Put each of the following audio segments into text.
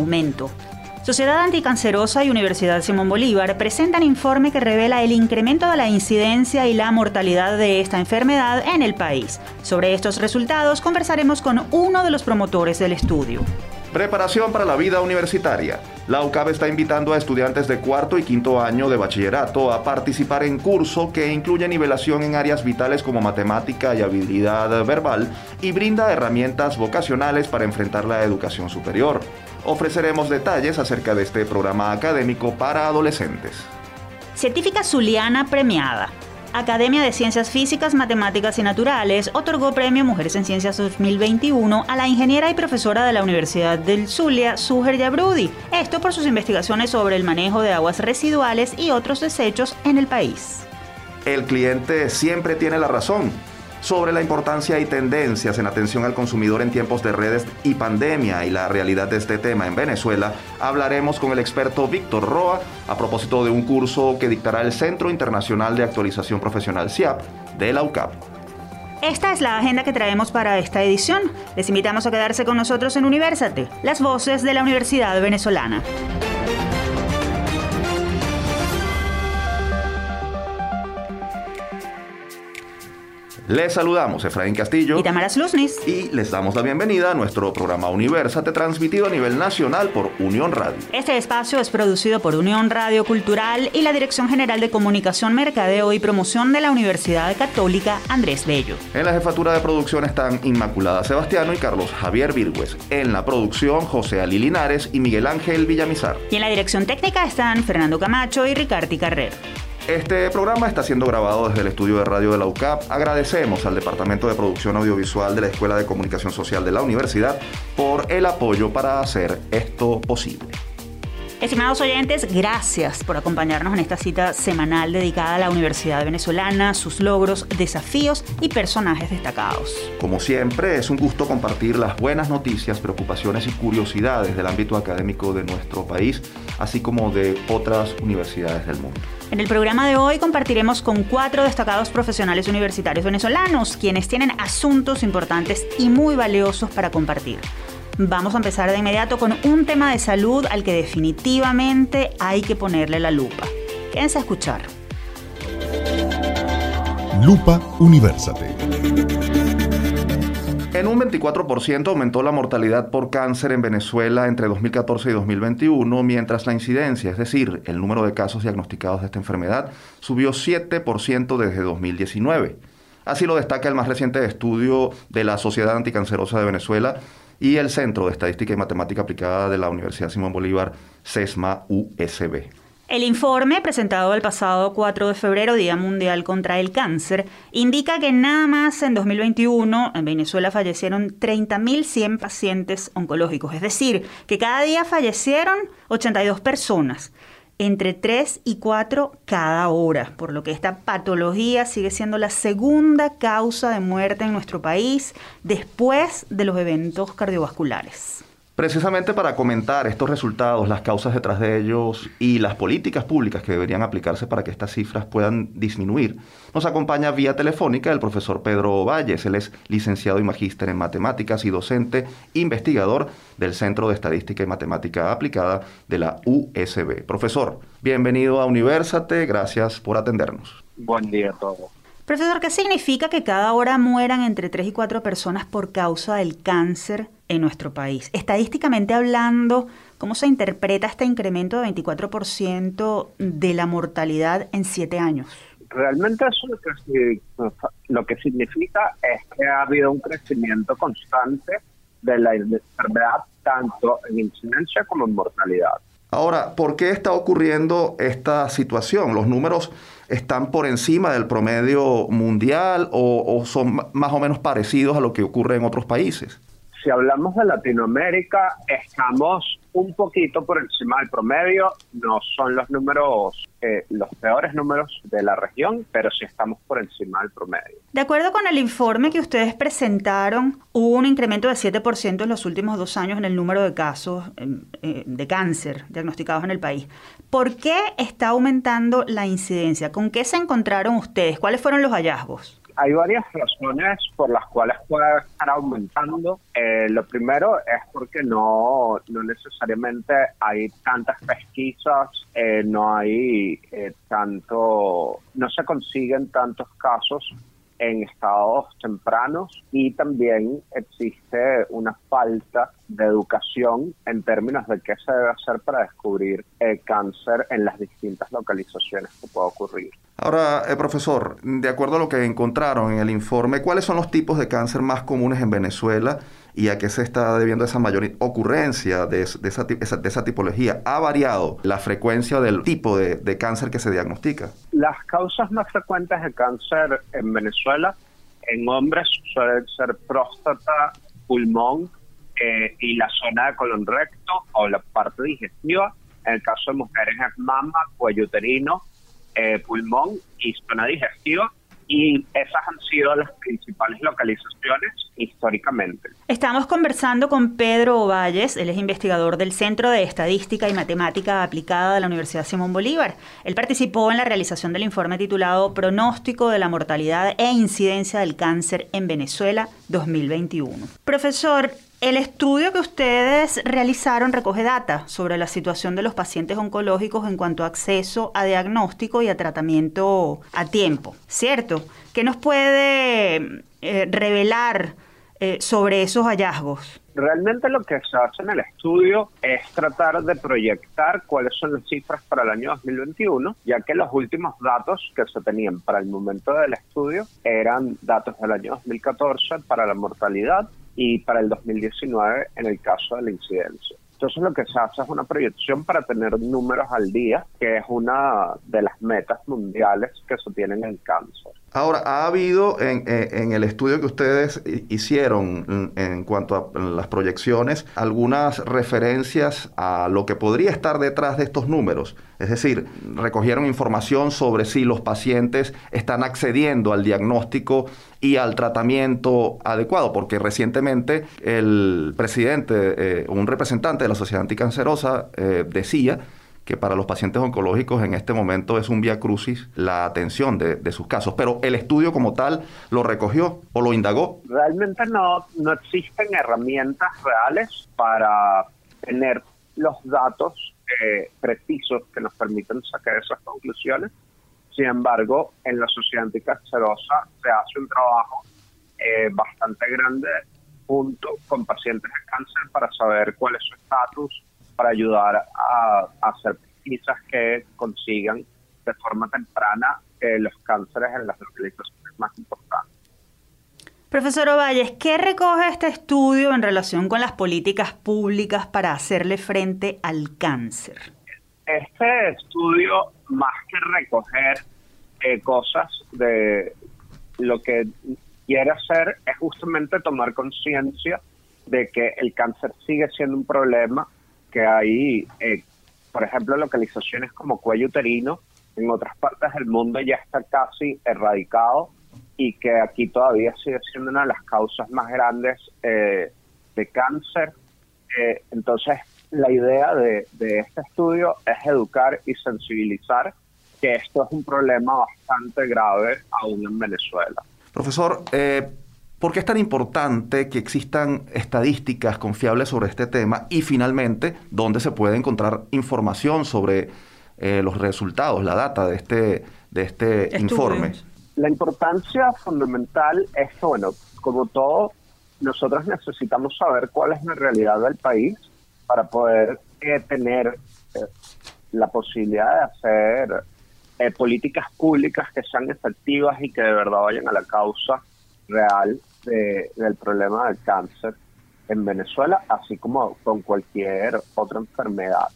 aumento. Sociedad Anticancerosa y Universidad Simón Bolívar presentan informe que revela el incremento de la incidencia y la mortalidad de esta enfermedad en el país. Sobre estos resultados conversaremos con uno de los promotores del estudio. Preparación para la vida universitaria. La UCAB está invitando a estudiantes de cuarto y quinto año de bachillerato a participar en curso que incluye nivelación en áreas vitales como matemática y habilidad verbal y brinda herramientas vocacionales para enfrentar la educación superior. Ofreceremos detalles acerca de este programa académico para adolescentes. Científica Zuliana premiada. Academia de Ciencias Físicas, Matemáticas y Naturales otorgó Premio Mujeres en Ciencias 2021 a la ingeniera y profesora de la Universidad del Zulia, Suher Yabrudi. Esto por sus investigaciones sobre el manejo de aguas residuales y otros desechos en el país. El cliente siempre tiene la razón sobre la importancia y tendencias en atención al consumidor en tiempos de redes y pandemia y la realidad de este tema en Venezuela, hablaremos con el experto Víctor Roa a propósito de un curso que dictará el Centro Internacional de Actualización Profesional CIAP de la UCAP. Esta es la agenda que traemos para esta edición. Les invitamos a quedarse con nosotros en Universate, las voces de la Universidad Venezolana. Les saludamos Efraín Castillo y Tamara Luznis y les damos la bienvenida a nuestro programa Universate transmitido a nivel nacional por Unión Radio. Este espacio es producido por Unión Radio Cultural y la Dirección General de Comunicación, Mercadeo y Promoción de la Universidad Católica Andrés Bello. En la jefatura de producción están Inmaculada Sebastiano y Carlos Javier Virgües. En la producción José Ali Linares y Miguel Ángel Villamizar. Y en la dirección técnica están Fernando Camacho y Ricardo Carrero. Este programa está siendo grabado desde el estudio de radio de la UCAP. Agradecemos al Departamento de Producción Audiovisual de la Escuela de Comunicación Social de la Universidad por el apoyo para hacer esto posible. Estimados oyentes, gracias por acompañarnos en esta cita semanal dedicada a la Universidad Venezolana, sus logros, desafíos y personajes destacados. Como siempre, es un gusto compartir las buenas noticias, preocupaciones y curiosidades del ámbito académico de nuestro país, así como de otras universidades del mundo. En el programa de hoy compartiremos con cuatro destacados profesionales universitarios venezolanos, quienes tienen asuntos importantes y muy valiosos para compartir. Vamos a empezar de inmediato con un tema de salud al que definitivamente hay que ponerle la lupa. Quédense a escuchar. Lupa Universate. En un 24% aumentó la mortalidad por cáncer en Venezuela entre 2014 y 2021, mientras la incidencia, es decir, el número de casos diagnosticados de esta enfermedad, subió 7% desde 2019. Así lo destaca el más reciente estudio de la Sociedad Anticancerosa de Venezuela y el Centro de Estadística y Matemática Aplicada de la Universidad Simón Bolívar, CESMA USB. El informe, presentado el pasado 4 de febrero, Día Mundial contra el Cáncer, indica que nada más en 2021 en Venezuela fallecieron 30.100 pacientes oncológicos, es decir, que cada día fallecieron 82 personas entre 3 y 4 cada hora, por lo que esta patología sigue siendo la segunda causa de muerte en nuestro país después de los eventos cardiovasculares. Precisamente para comentar estos resultados, las causas detrás de ellos y las políticas públicas que deberían aplicarse para que estas cifras puedan disminuir, nos acompaña vía telefónica el profesor Pedro Valles. Él es licenciado y magíster en matemáticas y docente investigador del Centro de Estadística y Matemática Aplicada de la USB. Profesor, bienvenido a Universate, gracias por atendernos. Buen día a todos. Profesor, ¿qué significa que cada hora mueran entre 3 y 4 personas por causa del cáncer en nuestro país? Estadísticamente hablando, ¿cómo se interpreta este incremento de 24% de la mortalidad en 7 años? Realmente eso lo que, lo que significa es que ha habido un crecimiento constante de la enfermedad tanto en incidencia como en mortalidad. Ahora, ¿por qué está ocurriendo esta situación? ¿Los números están por encima del promedio mundial o, son más o menos parecidos a lo que ocurre en otros países? Si hablamos de Latinoamérica, estamos un poquito por encima del promedio. No son los números, eh, los peores números de la región, pero sí estamos por encima del promedio. De acuerdo con el informe que ustedes presentaron, hubo un incremento de 7% en los últimos dos años en el número de casos eh, de cáncer diagnosticados en el país. ¿Por qué está aumentando la incidencia? ¿Con qué se encontraron ustedes? ¿Cuáles fueron los hallazgos? Hay varias razones por las cuales puede estar aumentando. Eh, lo primero es porque no, no necesariamente hay tantas pesquisas, eh, no hay eh, tanto, no se consiguen tantos casos en estados tempranos y también existe una falta de educación en términos de qué se debe hacer para descubrir el cáncer en las distintas localizaciones que puede ocurrir. Ahora, eh, profesor, de acuerdo a lo que encontraron en el informe, ¿cuáles son los tipos de cáncer más comunes en Venezuela y a qué se está debiendo esa mayor ocurrencia de, esa, tipología? ¿Ha variado la frecuencia del tipo de, cáncer que se diagnostica? Las causas más frecuentes de cáncer en Venezuela en hombres suelen ser próstata, pulmón eh, y la zona de colon recto o la parte digestiva. En el caso de mujeres es mama, cuello uterino, eh, pulmón y zona digestiva y esas han sido las principales localizaciones históricamente. Estamos conversando con Pedro Ovalles, él es investigador del Centro de Estadística y Matemática Aplicada de la Universidad Simón Bolívar. Él participó en la realización del informe titulado Pronóstico de la mortalidad e incidencia del cáncer en Venezuela 2021. Profesor, el estudio que ustedes realizaron recoge data sobre la situación de los pacientes oncológicos en cuanto a acceso a diagnóstico y a tratamiento a tiempo, ¿cierto? ¿Qué nos puede eh, revelar eh, sobre esos hallazgos? Realmente lo que se hace en el estudio es tratar de proyectar cuáles son las cifras para el año 2021, ya que los últimos datos que se tenían para el momento del estudio eran datos del año 2014 para la mortalidad y para el 2019 en el caso de la incidencia. Entonces lo que se hace es una proyección para tener números al día, que es una de las metas mundiales que se tienen en cáncer. Ahora, ha habido en, en, el estudio que ustedes hicieron en cuanto a las proyecciones algunas referencias a lo que podría estar detrás de estos números. Es decir, recogieron información sobre si los pacientes están accediendo al diagnóstico y al tratamiento adecuado, porque recientemente el presidente, eh, un representante de la Sociedad Anticancerosa, eh, decía que para los pacientes oncológicos en este momento es un vía crucis la atención de, sus casos. Pero el estudio como tal lo recogió o lo indagó. Realmente no, no existen herramientas reales para tener los datos eh, precisos que nos permiten sacar esas conclusiones. Sin embargo, en la sociedad anticancerosa se hace un trabajo eh, bastante grande junto con pacientes de cáncer para saber cuál es su estatus, para ayudar a, hacer pesquisas que consigan de forma temprana eh, los cánceres en las localizaciones más importantes. Profesor Ovalles, ¿qué recoge este estudio en relación con las políticas públicas para hacerle frente al cáncer? Este estudio, más que recoger eh, cosas de lo que quiere hacer, es justamente tomar conciencia de que el cáncer sigue siendo un problema que hay, eh, por ejemplo, localizaciones como cuello uterino, en otras partes del mundo ya está casi erradicado y que aquí todavía sigue siendo una de las causas más grandes eh, de cáncer. Eh, entonces, la idea de, de, este estudio es educar y sensibilizar que esto es un problema bastante grave aún en Venezuela. Profesor, eh, ¿Por qué es tan importante que existan estadísticas confiables sobre este tema? Y finalmente, ¿dónde se puede encontrar información sobre eh, los resultados, la data de este, de este informe? La importancia fundamental es que, bueno, como todo, nosotros necesitamos saber cuál es la realidad del país para poder eh, tener eh, la posibilidad de hacer políticas públicas que sean efectivas y que de verdad vayan a la causa real del problema del cáncer en Venezuela, así como con cualquier otra enfermedad.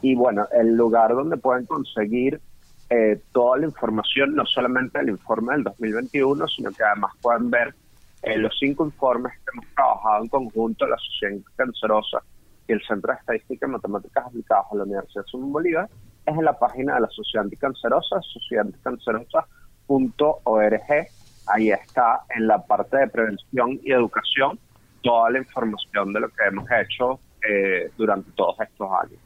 Y bueno, el lugar donde pueden conseguir eh, toda la información, no solamente el informe del 2021, sino que además pueden ver eh, los cinco informes que hemos trabajado en conjunto la Sociedad Cancerosa y el Centro de Estadística y Matemáticas Aplicadas de la Universidad de Simón Bolívar, es en la página de la Sociedad Anticancerosa, sociedadanticancerosa.org ahí está en la parte de prevención y educación toda la información de lo que hemos hecho eh, durante todos estos años.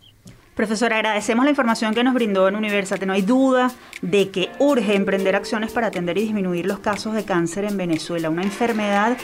Profesora, agradecemos la información que nos brindó en Universate. No hay duda de que urge emprender acciones para atender y disminuir los casos de cáncer en Venezuela, una enfermedad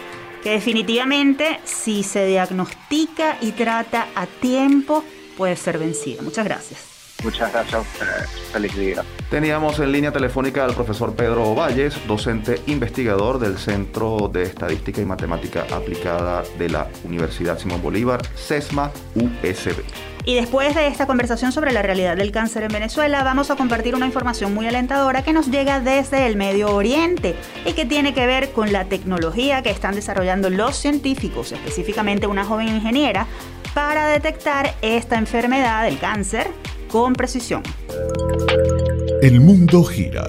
que definitivamente si se diagnostica y trata a tiempo puede ser vencida. Muchas gracias. Muchas gracias a ustedes. Feliz día. Teníamos en línea telefónica al profesor Pedro Valles, docente investigador del Centro de Estadística y Matemática Aplicada de la Universidad Simón Bolívar, CESMA USB. Y después de esta conversación sobre la realidad del cáncer en Venezuela, vamos a compartir una información muy alentadora que nos llega desde el Medio Oriente y que tiene que ver con la tecnología que están desarrollando los científicos, específicamente una joven ingeniera, para detectar esta enfermedad, del cáncer, con precisión. El mundo gira.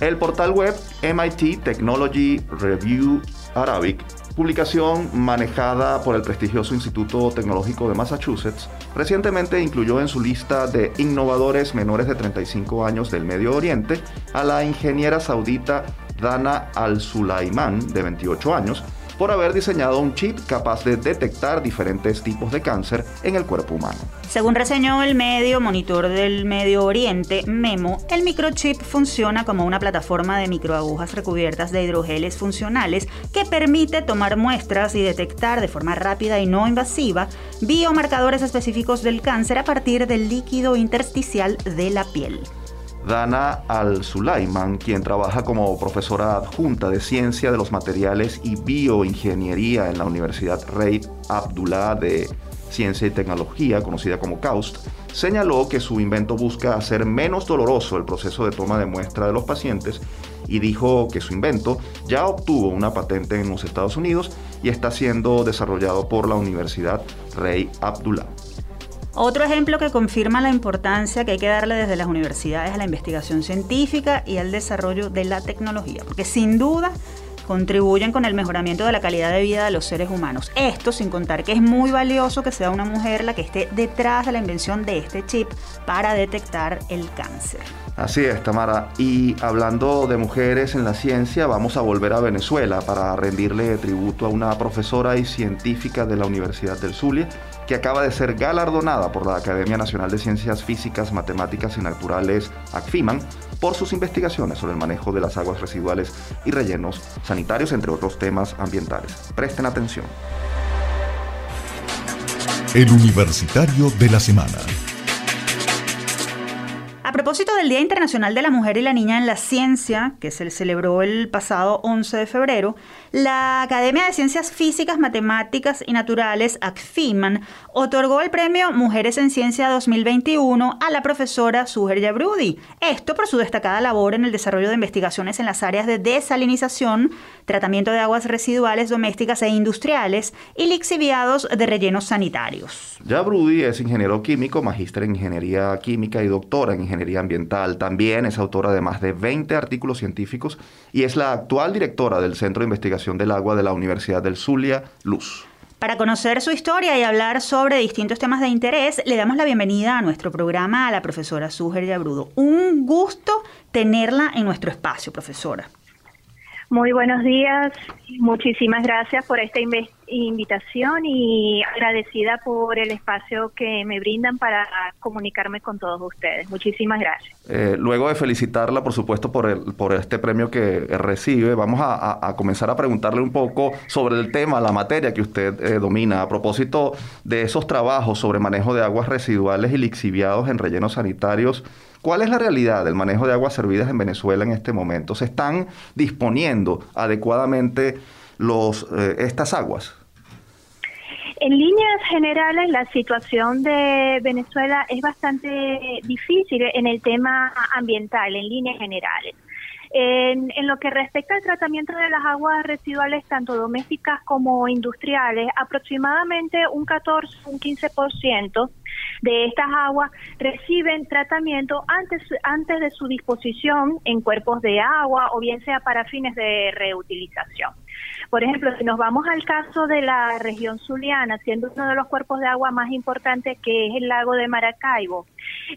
El portal web MIT Technology Review Arabic publicación manejada por el prestigioso Instituto Tecnológico de Massachusetts, recientemente incluyó en su lista de innovadores menores de 35 años del Medio Oriente a la ingeniera saudita Dana Al-Sulaiman, de 28 años, por haber diseñado un chip capaz de detectar diferentes tipos de cáncer en el cuerpo humano. Según reseñó el medio Monitor del Medio Oriente, Memo, el microchip funciona como una plataforma de microagujas recubiertas de hidrogeles funcionales que permite tomar muestras y detectar de forma rápida y no invasiva biomarcadores específicos del cáncer a partir del líquido intersticial de la piel. Dana Al-Sulaiman, quien trabaja como profesora adjunta de Ciencia de los Materiales y Bioingeniería en la Universidad Rey Abdullah de Ciencia y Tecnología, conocida como KAUST, señaló que su invento busca hacer menos doloroso el proceso de toma de muestra de los pacientes y dijo que su invento ya obtuvo una patente en los Estados Unidos y está siendo desarrollado por la Universidad Rey Abdullah. Otro ejemplo que confirma la importancia que hay que darle desde las universidades a la investigación científica y al desarrollo de la tecnología, porque sin duda contribuyen con el mejoramiento de la calidad de vida de los seres humanos. Esto sin contar que es muy valioso que sea una mujer la que esté detrás de la invención de este chip para detectar el cáncer. Así es, Tamara. Y hablando de mujeres en la ciencia, vamos a volver a Venezuela para rendirle tributo a una profesora y científica de la Universidad del Zulia que acaba de ser galardonada por la Academia Nacional de Ciencias Físicas, Matemáticas y Naturales, ACFIMAN, por sus investigaciones sobre el manejo de las aguas residuales y rellenos sanitarios, entre otros temas ambientales. Presten atención. El Universitario de la Semana. Propósito del Día Internacional de la Mujer y la Niña en la Ciencia, que se celebró el pasado 11 de febrero, la Academia de Ciencias Físicas, Matemáticas y Naturales, ACFIMAN, otorgó el premio Mujeres en Ciencia 2021 a la profesora Suher Yabrudi. Esto por su destacada labor en el desarrollo de investigaciones en las áreas de desalinización, tratamiento de aguas residuales domésticas e industriales y lixiviados de rellenos sanitarios. Yabrudi es ingeniero químico, magíster en ingeniería química y doctora en ingeniería ambiental. También es autora de más de 20 artículos científicos y es la actual directora del Centro de Investigación del Agua de la Universidad del Zulia, Luz. Para conocer su historia y hablar sobre distintos temas de interés, le damos la bienvenida a nuestro programa a la profesora Suger Yabrudo. Un gusto tenerla en nuestro espacio, profesora. Muy buenos días, muchísimas gracias por esta invitación y agradecida por el espacio que me brindan para comunicarme con todos ustedes. Muchísimas gracias. Eh, luego de felicitarla, por supuesto, por, el, por este premio que recibe, vamos a, comenzar a preguntarle un poco sobre el tema, la materia que usted eh, domina, a propósito de esos trabajos sobre manejo de aguas residuales y lixiviados en rellenos sanitarios ¿Cuál es la realidad del manejo de aguas servidas en Venezuela en este momento? ¿Se están disponiendo adecuadamente los, eh, estas aguas? En líneas generales, la situación de Venezuela es bastante difícil en el tema ambiental, en líneas generales. En, en, lo que respecta al tratamiento de las aguas residuales, tanto domésticas como industriales, aproximadamente un 14, un 15% de estas aguas reciben tratamiento antes, antes de su disposición en cuerpos de agua o bien sea para fines de reutilización. Por ejemplo, si nos vamos al caso de la región zuliana, siendo uno de los cuerpos de agua más importantes que es el lago de Maracaibo,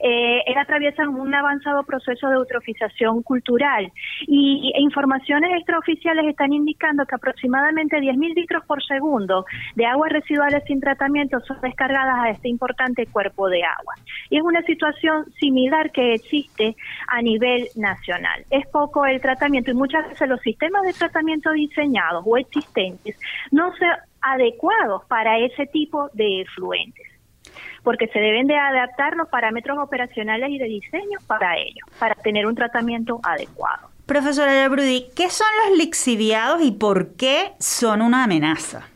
eh, él atraviesa un avanzado proceso de eutrofización cultural y informaciones extraoficiales están indicando que aproximadamente 10.000 litros por segundo de aguas residuales sin tratamiento son descargadas a este importante cuerpo de agua. Y es una situación similar que existe a nivel nacional. Es poco el tratamiento y muchas veces los sistemas de tratamiento diseñados o existentes no son adecuados para ese tipo de efluentes porque se deben de adaptar los parámetros operacionales y de diseño para ello, para tener un tratamiento adecuado. Profesora Yabrudi, ¿qué son los lixiviados y por qué son una amenaza?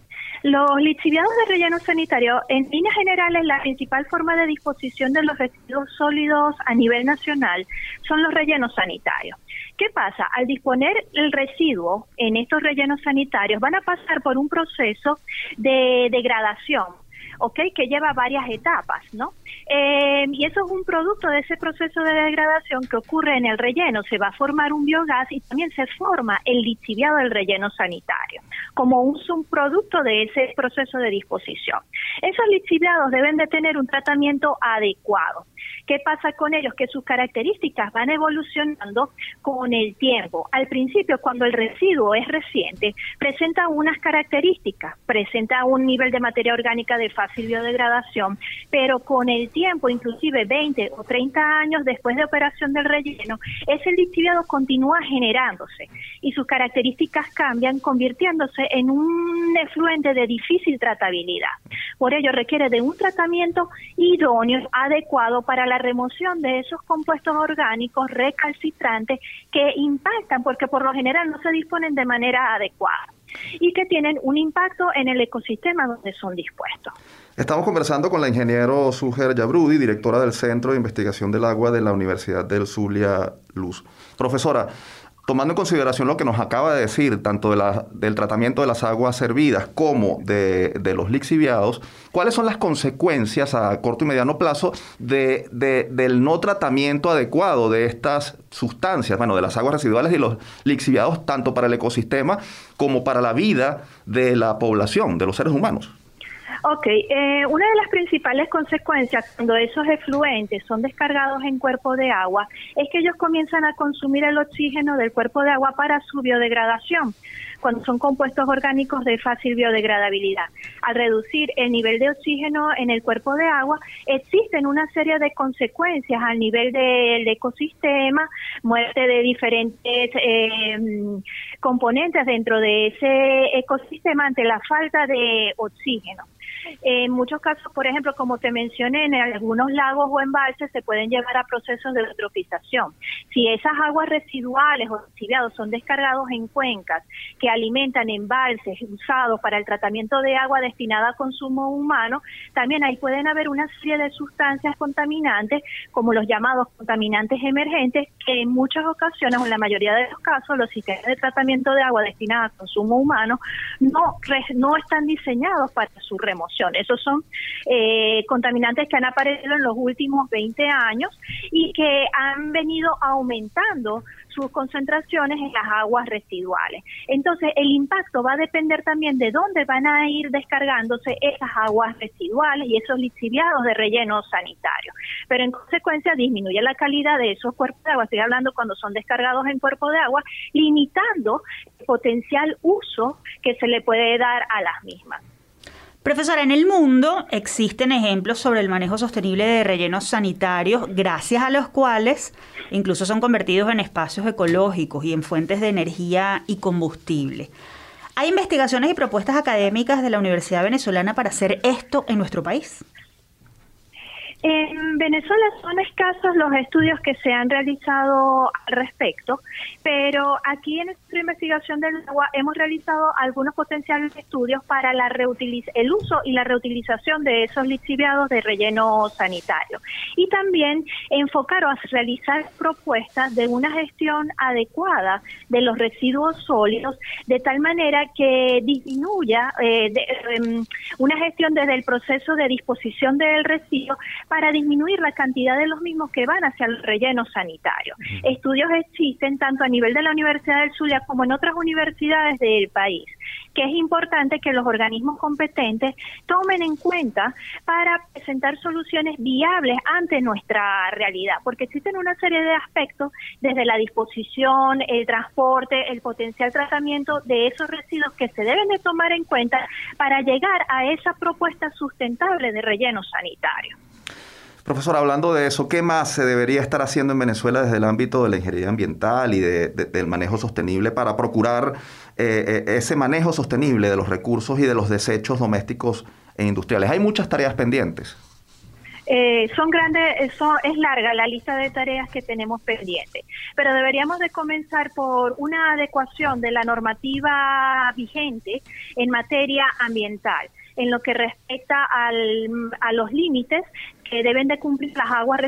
Los lixiviados de relleno sanitario, en líneas generales, la principal forma de disposición de los residuos sólidos a nivel nacional son los rellenos sanitarios. ¿Qué pasa? Al disponer el residuo en estos rellenos sanitarios, van a pasar por un proceso de degradación ¿ok? Que lleva varias etapas, ¿no? Eh, y eso es un producto de ese proceso de degradación que ocurre en el relleno. Se va a formar un biogás y también se forma el lixiviado del relleno sanitario, como un subproducto de ese proceso de disposición. Esos lixiviados deben de tener un tratamiento adecuado. ¿Qué pasa con ellos? Que sus características van evolucionando con el tiempo. Al principio, cuando el residuo es reciente, presenta unas características, presenta un nivel de materia orgánica de fácil biodegradación, pero con el tiempo, inclusive 20 o 30 años después de operación del relleno, ese lixiviado continúa generándose y sus características cambian, convirtiéndose en un efluente de difícil tratabilidad. Por ello, requiere de un tratamiento idóneo, adecuado para la remoción de esos compuestos orgánicos recalcitrantes que impactan porque por lo general no se disponen de manera adecuada y que tienen un impacto en el ecosistema donde son dispuestos. Estamos conversando con la ingeniero Suger Yabrudi, directora del Centro de Investigación del Agua de la Universidad del Zulia Luz. Profesora, tomando en consideración lo que nos acaba de decir, tanto del tratamiento de las aguas servidas como de, los lixiviados, ¿cuáles son las consecuencias a corto y mediano plazo de, del no tratamiento adecuado de estas sustancias, bueno, de las aguas residuales y los lixiviados, tanto para el ecosistema como para la vida de la población, de los seres humanos? Ok, eh, una de las principales consecuencias cuando esos efluentes son descargados en cuerpo de agua es que ellos comienzan a consumir el oxígeno del cuerpo de agua para su biodegradación cuando son compuestos orgánicos de fácil biodegradabilidad. Al reducir el nivel de oxígeno en el cuerpo de agua, existen una serie de consecuencias al nivel del ecosistema, muerte de diferentes eh, componentes dentro de ese ecosistema ante la falta de oxígeno. En muchos casos, por ejemplo, como te mencioné, en algunos lagos o embalses se pueden llevar a procesos de eutrofización. Si esas aguas residuales o lixiviados son descargados en cuencas que alimentan embalses usados para el tratamiento de agua destinada a consumo humano, también ahí pueden haber una serie de sustancias contaminantes, como los llamados contaminantes emergentes, que en muchas ocasiones, o en la mayoría de los casos, los sistemas de tratamiento de agua destinada a consumo humano no, no están diseñados para su remoción. Esos son eh, contaminantes que han aparecido en los últimos 20 años y que han venido aumentando sus concentraciones en las aguas residuales. Entonces, el impacto va a depender también de dónde van a ir descargándose esas aguas residuales y esos lixiviados de relleno sanitario. Pero en consecuencia disminuye la calidad de esos cuerpos de agua, estoy hablando cuando son descargados en cuerpo de agua, limitando el potencial uso que se le puede dar a las mismas. Profesora, en el mundo existen ejemplos sobre el manejo sostenible de rellenos sanitarios, gracias a los cuales incluso son convertidos en espacios ecológicos y en fuentes de energía y combustible. ¿Hay investigaciones y propuestas académicas de la Universidad Venezolana para hacer esto en nuestro país? En Venezuela son escasos los estudios que se han realizado al respecto, pero aquí en nuestra investigación del agua hemos realizado algunos potenciales estudios para la el uso y la reutilización de esos lixiviados de relleno sanitario. Y también enfocaron a realizar propuestas de una gestión adecuada de los residuos sólidos, de tal manera que disminuya eh, em, una gestión desde el proceso de disposición del residuo para disminuir la cantidad de los mismos que van hacia el relleno sanitario. Estudios existen tanto a nivel de la Universidad del Zulia como en otras universidades del país que es importante que los organismos competentes tomen en cuenta para presentar soluciones viables ante nuestra realidad, porque existen una serie de aspectos desde la disposición, el transporte, el potencial tratamiento de esos residuos que se deben de tomar en cuenta para llegar a esa propuesta sustentable de relleno sanitario. Profesor, hablando de eso, ¿qué más se debería estar haciendo en Venezuela desde el ámbito de la ingeniería ambiental y del manejo sostenible para procurar eh, eh, ese manejo sostenible de los recursos y de los desechos domésticos e industriales? Hay muchas tareas pendientes. Eh, son grandes, son, es larga la lista de tareas que tenemos pendientes, pero deberíamos de comenzar por una adecuación de la normativa vigente en materia ambiental en lo que respecta al, a los límites que deben de cumplir las aguas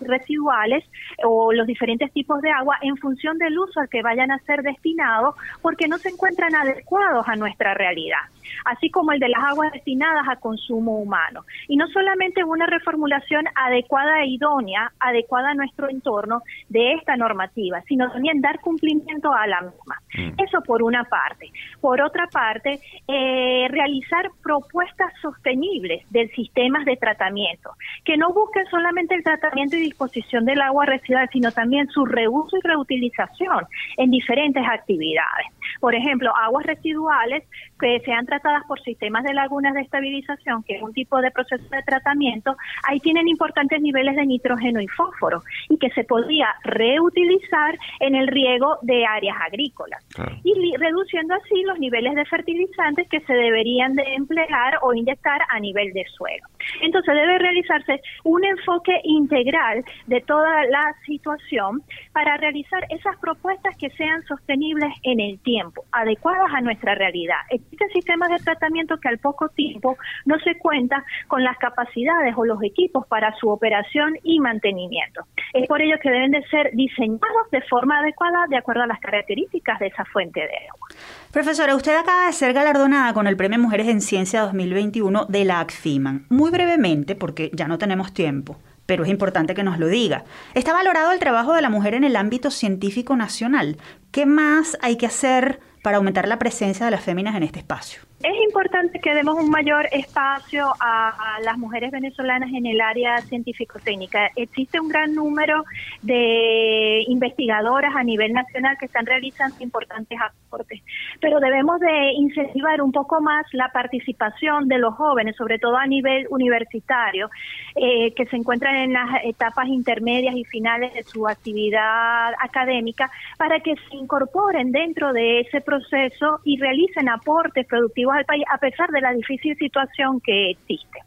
residuales o los diferentes tipos de agua en función del uso al que vayan a ser destinados porque no se encuentran adecuados a nuestra realidad así como el de las aguas destinadas a consumo humano. Y no solamente una reformulación adecuada e idónea, adecuada a nuestro entorno de esta normativa, sino también dar cumplimiento a la misma. Mm. Eso por una parte. Por otra parte, eh, realizar propuestas sostenibles del sistemas de tratamiento, que no busquen solamente el tratamiento y disposición del agua residual, sino también su reuso y reutilización en diferentes actividades. Por ejemplo, aguas residuales que sean tratadas por sistemas de lagunas de estabilización, que es un tipo de proceso de tratamiento, ahí tienen importantes niveles de nitrógeno y fósforo y que se podría reutilizar en el riego de áreas agrícolas. Y reduciendo así los niveles de fertilizantes que se deberían de emplear o inyectar a nivel de suelo. Entonces debe realizarse un enfoque integral de toda la situación para realizar esas propuestas que sean sostenibles en el tiempo, adecuadas a nuestra realidad. Existen sistemas de tratamiento que al poco tiempo no se cuenta con las capacidades o los equipos para su operación y mantenimiento. Es por ello que deben de ser diseñados de forma adecuada de acuerdo a las características de esa fuente de agua. Profesora, usted acaba de ser galardonada con el Premio Mujeres en Ciencia 2021 de la ACFIMAN. Muy brevemente, porque ya no tenemos tiempo, pero es importante que nos lo diga. Está valorado el trabajo de la mujer en el ámbito científico nacional. ¿Qué más hay que hacer para aumentar la presencia de las féminas en este espacio? Es importante que demos un mayor espacio a, las mujeres venezolanas en el área científico-técnica. Existe un gran número de investigadoras a nivel nacional que están realizando importantes aportes, pero debemos de incentivar un poco más la participación de los jóvenes, sobre todo a nivel universitario, eh, que se encuentran en las etapas intermedias y finales de su actividad académica, para que se incorporen dentro de ese proceso y realicen aportes productivos al país a pesar de la difícil situación que existe.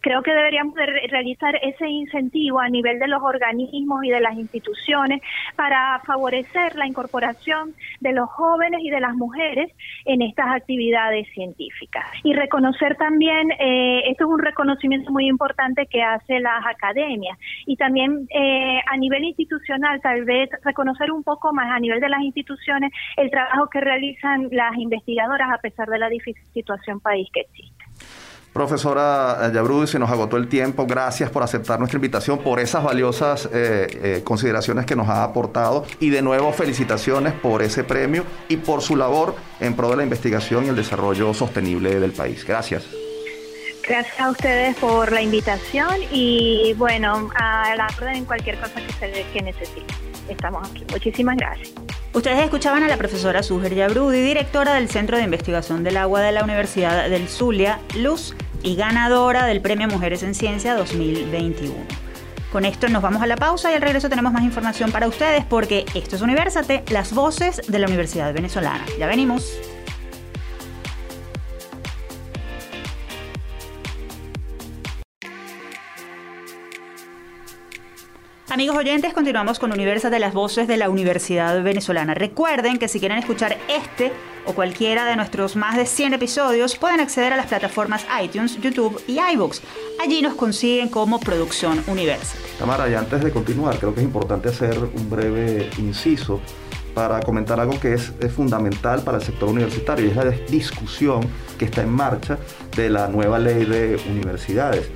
Creo que deberíamos realizar ese incentivo a nivel de los organismos y de las instituciones para favorecer la incorporación de los jóvenes y de las mujeres en estas actividades científicas. Y reconocer también, eh, esto es un reconocimiento muy importante que hace las academias y también eh, a nivel institucional tal vez reconocer un poco más a nivel de las instituciones el trabajo que realizan las investigadoras a pesar de la difícil situación país que existe. Profesora Yabrudi, se nos agotó el tiempo. Gracias por aceptar nuestra invitación, por esas valiosas eh, eh, consideraciones que nos ha aportado. Y de nuevo, felicitaciones por ese premio y por su labor en pro de la investigación y el desarrollo sostenible del país. Gracias. Gracias a ustedes por la invitación y bueno, a la orden en cualquier cosa que, se, que necesiten. Estamos aquí. Muchísimas gracias. Ustedes escuchaban a la profesora Suger Yabrudi, directora del Centro de Investigación del Agua de la Universidad del Zulia, Luz y ganadora del Premio Mujeres en Ciencia 2021. Con esto nos vamos a la pausa y al regreso tenemos más información para ustedes porque esto es Universate, las voces de la Universidad Venezolana. Ya venimos. Amigos oyentes, continuamos con Universa de las Voces de la Universidad Venezolana. Recuerden que si quieren escuchar este o cualquiera de nuestros más de 100 episodios, pueden acceder a las plataformas iTunes, YouTube y iBooks. Allí nos consiguen como Producción Universa. Tamara, y antes de continuar, creo que es importante hacer un breve inciso para comentar algo que es, es, fundamental para el sector universitario y es la discusión que está en marcha de la nueva ley de universidades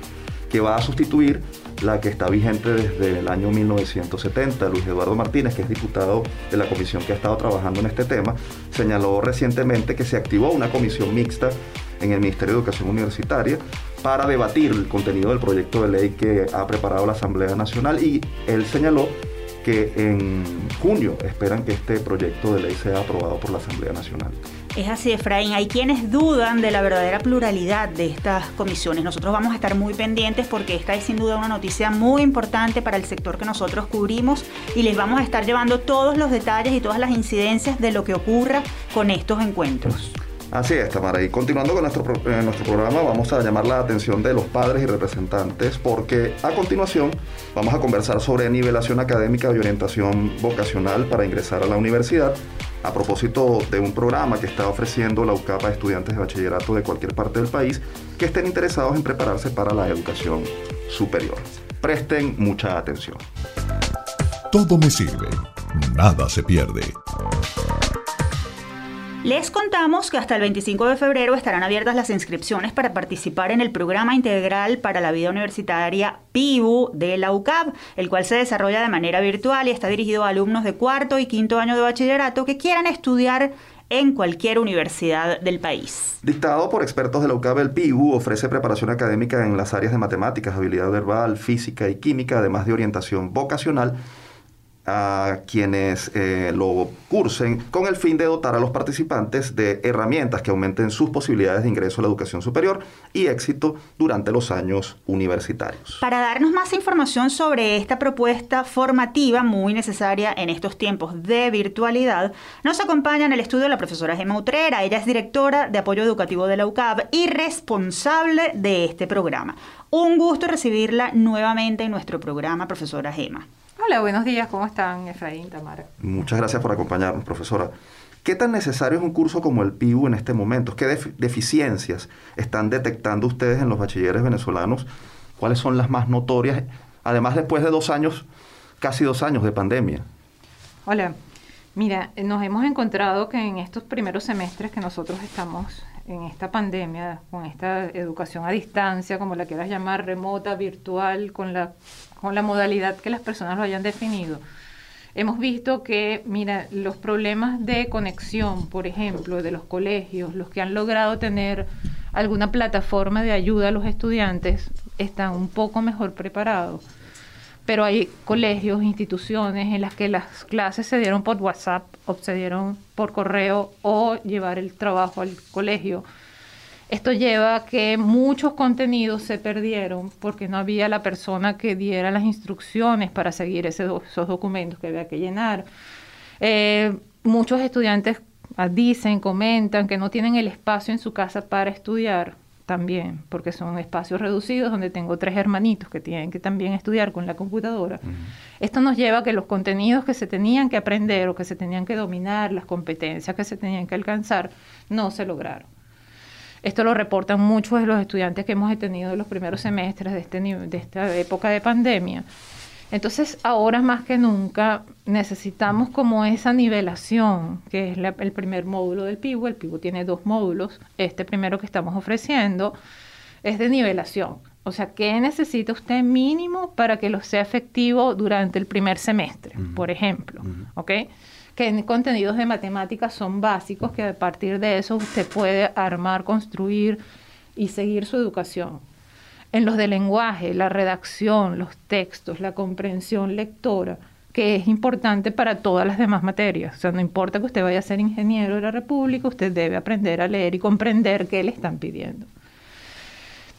que va a sustituir la que está vigente desde el año 1970. Luis Eduardo Martínez, que es diputado de la comisión que ha estado trabajando en este tema, señaló recientemente que se activó una comisión mixta en el Ministerio de Educación Universitaria para debatir el contenido del proyecto de ley que ha preparado la Asamblea Nacional y él señaló que en junio esperan que este proyecto de ley sea aprobado por la Asamblea Nacional. Es así, Efraín. Hay quienes dudan de la verdadera pluralidad de estas comisiones. Nosotros vamos a estar muy pendientes porque esta es sin duda una noticia muy importante para el sector que nosotros cubrimos y les vamos a estar llevando todos los detalles y todas las incidencias de lo que ocurra con estos encuentros. Así es, Tamara. Y continuando con nuestro, eh, nuestro programa, vamos a llamar la atención de los padres y representantes porque a continuación vamos a conversar sobre nivelación académica y orientación vocacional para ingresar a la universidad a propósito de un programa que está ofreciendo la UCAP a estudiantes de bachillerato de cualquier parte del país que estén interesados en prepararse para la educación superior. Presten mucha atención. Todo me sirve, nada se pierde. Les contamos que hasta el 25 de febrero estarán abiertas las inscripciones para participar en el programa integral para la vida universitaria PIBU de la UCAB, el cual se desarrolla de manera virtual y está dirigido a alumnos de cuarto y quinto año de bachillerato que quieran estudiar en cualquier universidad del país. Dictado por expertos de la UCAB, el PIBU ofrece preparación académica en las áreas de matemáticas, habilidad verbal, física y química, además de orientación vocacional a quienes eh, lo cursen con el fin de dotar a los participantes de herramientas que aumenten sus posibilidades de ingreso a la educación superior y éxito durante los años universitarios. Para darnos más información sobre esta propuesta formativa muy necesaria en estos tiempos de virtualidad, nos acompaña en el estudio la profesora Gemma Utrera. Ella es directora de apoyo educativo de la UCAB y responsable de este programa. Un gusto recibirla nuevamente en nuestro programa, profesora Gema. Hola, buenos días, ¿cómo están Efraín, Tamara? Muchas gracias por acompañarnos, profesora. ¿Qué tan necesario es un curso como el PIU en este momento? ¿Qué deficiencias están detectando ustedes en los bachilleres venezolanos? ¿Cuáles son las más notorias? Además, después de dos años, casi dos años de pandemia. Hola, mira, nos hemos encontrado que en estos primeros semestres que nosotros estamos en esta pandemia, con esta educación a distancia, como la quieras llamar, remota, virtual, con la, con la modalidad que las personas lo hayan definido, hemos visto que, mira, los problemas de conexión, por ejemplo, de los colegios, los que han logrado tener alguna plataforma de ayuda a los estudiantes, están un poco mejor preparados pero hay colegios, instituciones en las que las clases se dieron por WhatsApp o se dieron por correo o llevar el trabajo al colegio. Esto lleva a que muchos contenidos se perdieron porque no había la persona que diera las instrucciones para seguir esos documentos que había que llenar. Eh, muchos estudiantes ah, dicen, comentan que no tienen el espacio en su casa para estudiar también, porque son espacios reducidos donde tengo tres hermanitos que tienen que también estudiar con la computadora. Esto nos lleva a que los contenidos que se tenían que aprender o que se tenían que dominar, las competencias que se tenían que alcanzar, no se lograron. Esto lo reportan muchos de los estudiantes que hemos tenido en los primeros semestres de, este, de esta época de pandemia entonces, ahora más que nunca necesitamos como esa nivelación, que es el primer módulo del PIBU. El PIBU tiene dos módulos. Este primero que estamos ofreciendo es de nivelación. O sea, ¿qué necesita usted mínimo para que lo sea efectivo durante el primer semestre, por ejemplo? ¿Ok? Que contenidos de matemáticas son básicos, que a partir de eso usted puede armar, construir y seguir su educación en los de lenguaje, la redacción, los textos, la comprensión lectora, que es importante para todas las demás materias. O sea, no importa que usted vaya a ser ingeniero de la República, usted debe aprender a leer y comprender qué le están pidiendo.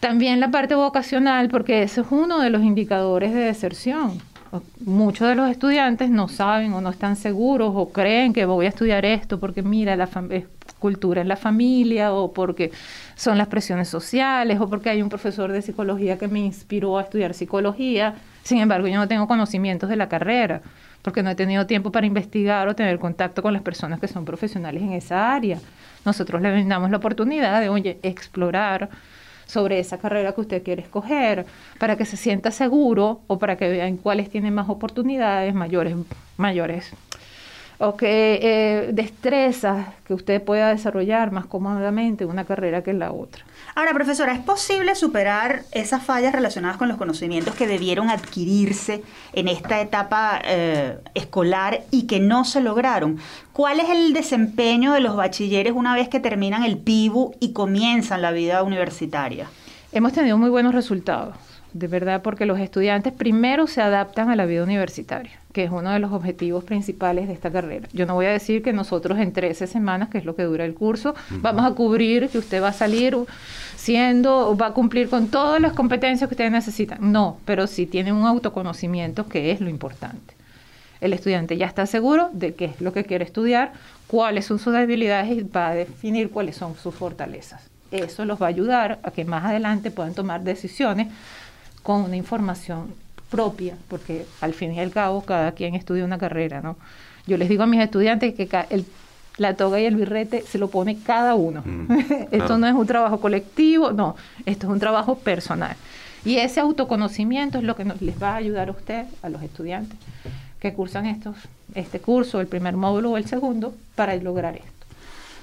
También la parte vocacional, porque ese es uno de los indicadores de deserción. Muchos de los estudiantes no saben o no están seguros o creen que voy a estudiar esto porque mira, la cultura en la familia o porque son las presiones sociales o porque hay un profesor de psicología que me inspiró a estudiar psicología. Sin embargo, yo no tengo conocimientos de la carrera porque no he tenido tiempo para investigar o tener contacto con las personas que son profesionales en esa área. Nosotros le brindamos la oportunidad de, oye, explorar sobre esa carrera que usted quiere escoger, para que se sienta seguro o para que vean cuáles tienen más oportunidades, mayores, mayores o que eh, destrezas que usted pueda desarrollar más cómodamente una carrera que la otra. Ahora, profesora, ¿es posible superar esas fallas relacionadas con los conocimientos que debieron adquirirse en esta etapa eh, escolar y que no se lograron? ¿Cuál es el desempeño de los bachilleres una vez que terminan el PIBU y comienzan la vida universitaria? Hemos tenido muy buenos resultados de verdad, porque los estudiantes primero se adaptan a la vida universitaria, que es uno de los objetivos principales de esta carrera. Yo no voy a decir que nosotros en 13 semanas, que es lo que dura el curso, vamos a cubrir que usted va a salir siendo, va a cumplir con todas las competencias que ustedes necesitan. No, pero sí tiene un autoconocimiento que es lo importante. El estudiante ya está seguro de qué es lo que quiere estudiar, cuáles son sus debilidades y va a definir cuáles son sus fortalezas. Eso los va a ayudar a que más adelante puedan tomar decisiones con una información propia, porque al fin y al cabo cada quien estudia una carrera, ¿no? Yo les digo a mis estudiantes que el, la toga y el birrete se lo pone cada uno. Mm, esto no es un trabajo colectivo, no, esto es un trabajo personal. Y ese autoconocimiento es lo que nos, les va a ayudar a usted, a los estudiantes que cursan estos, este curso, el primer módulo o el segundo, para lograr esto.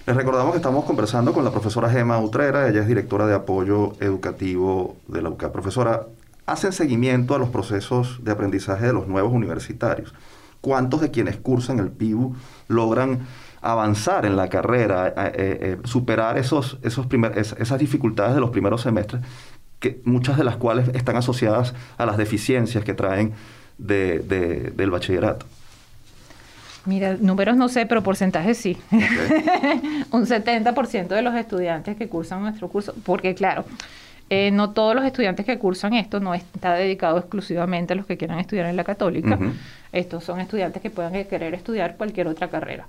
Les recordamos que estamos conversando con la profesora Gema Utrera, ella es directora de apoyo educativo de la UCA. Profesora, hacen seguimiento a los procesos de aprendizaje de los nuevos universitarios. ¿Cuántos de quienes cursan el PIBU logran avanzar en la carrera, eh, eh, eh, superar esos, esos esas dificultades de los primeros semestres, que muchas de las cuales están asociadas a las deficiencias que traen del bachillerato? Mira, números no sé, pero porcentajes sí. Un 70% de los estudiantes que cursan nuestro curso, porque claro, eh, no todos los estudiantes que cursan esto no está dedicado exclusivamente a los que quieran estudiar en la católica. Estos son estudiantes que puedan querer estudiar cualquier otra carrera.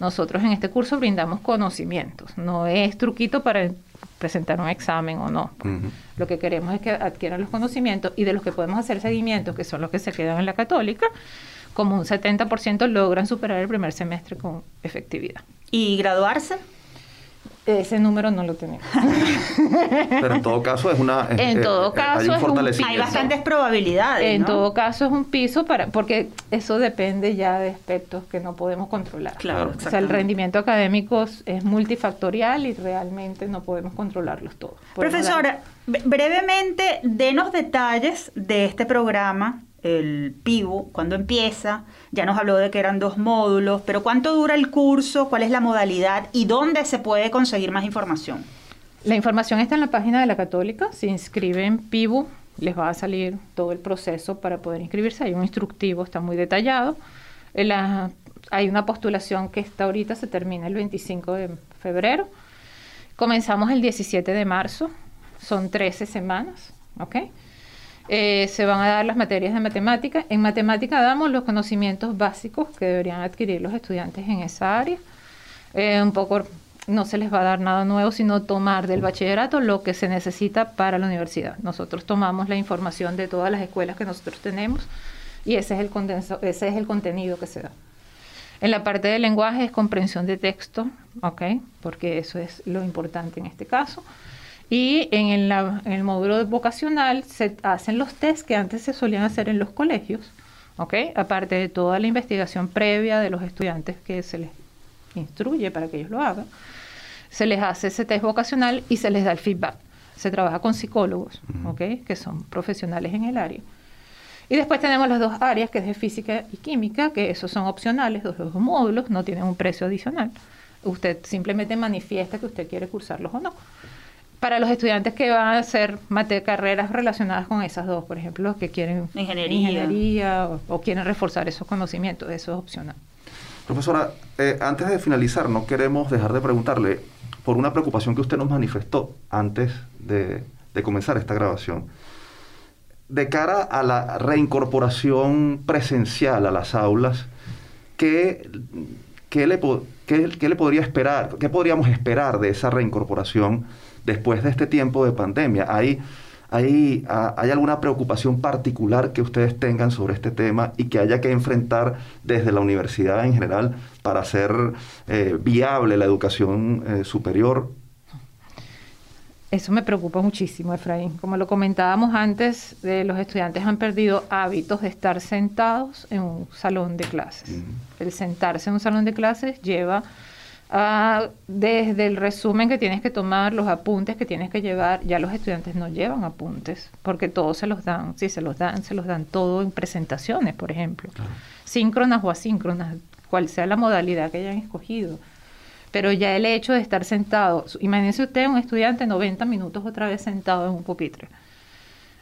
Nosotros en este curso brindamos conocimientos, no es truquito para presentar un examen o no. Lo que queremos es que adquieran los conocimientos y de los que podemos hacer seguimientos, que son los que se quedan en la católica, como un 70% logran superar el primer semestre con efectividad. ¿Y graduarse? Ese número no lo tenemos. Pero en todo caso es una... en todo caso hay, un hay bastantes probabilidades. En todo caso es un piso para... Porque eso depende ya de aspectos que no podemos controlar. Claro. O sea, el rendimiento académico es multifactorial y realmente no podemos controlarlos todos. Profesora, brevemente, denos detalles de este programa el PIBU, cuando empieza, ya nos habló de que eran dos módulos, pero ¿cuánto dura el curso? ¿Cuál es la modalidad? ¿Y dónde se puede conseguir más información? La información está en la página de la Católica, se inscribe en PIBU, les va a salir todo el proceso para poder inscribirse, hay un instructivo, está muy detallado. hay una postulación que está ahorita, se termina el 25 de febrero. Comenzamos el 17 de marzo, son 13 semanas, ¿ok? Eh, se van a dar las materias de matemática. En matemática damos los conocimientos básicos que deberían adquirir los estudiantes en esa área. Eh, un poco no se les va a dar nada nuevo, sino tomar del bachillerato lo que se necesita para la universidad. Nosotros tomamos la información de todas las escuelas que nosotros tenemos y ese es el, condenso, ese es el contenido que se da. En la parte del lenguaje es comprensión de texto, ¿ok? Porque eso es lo importante en este caso. Y en el, módulo vocacional se hacen los test que antes se solían hacer en los colegios, ¿ok? Aparte de toda la investigación previa de los estudiantes que se les instruye para que ellos lo hagan, se les hace ese test vocacional y se les da el feedback. Se trabaja con psicólogos, ¿ok? Que son profesionales en el área. Y después tenemos las dos áreas, que es de física y química, que esos son opcionales, los dos módulos, no tienen un precio adicional. Usted simplemente manifiesta que usted quiere cursarlos o no para los estudiantes que van a hacer carreras relacionadas con esas dos, por ejemplo, los que quieren ingeniería, o, quieren reforzar esos conocimientos, eso es opcional. Profesora, eh, antes de finalizar, no queremos dejar de preguntarle por una preocupación que usted nos manifestó antes de, comenzar esta grabación. De cara a la reincorporación presencial a las aulas, ¿qué, qué, le, qué, qué le podría esperar, qué podríamos esperar de esa reincorporación? Después de este tiempo de pandemia? ¿Hay, hay, ¿Hay alguna preocupación particular que ustedes tengan sobre este tema y que haya que enfrentar desde la universidad en general para hacer eh, viable la educación eh, superior? Eso me preocupa muchísimo, Efraín. Como lo comentábamos antes, eh, los estudiantes han perdido hábitos de estar sentados en un salón de clases. El sentarse en un salón de clases lleva a, desde el resumen que tienes que tomar, los apuntes que tienes que llevar, ya los estudiantes no llevan apuntes, porque todos se los dan, sí, se los dan, se los dan todo en presentaciones, por ejemplo, síncronas o asíncronas, cual sea la modalidad que hayan escogido. Pero ya el hecho de estar sentado, imagínese usted un estudiante 90 minutos otra vez sentado en un pupitre.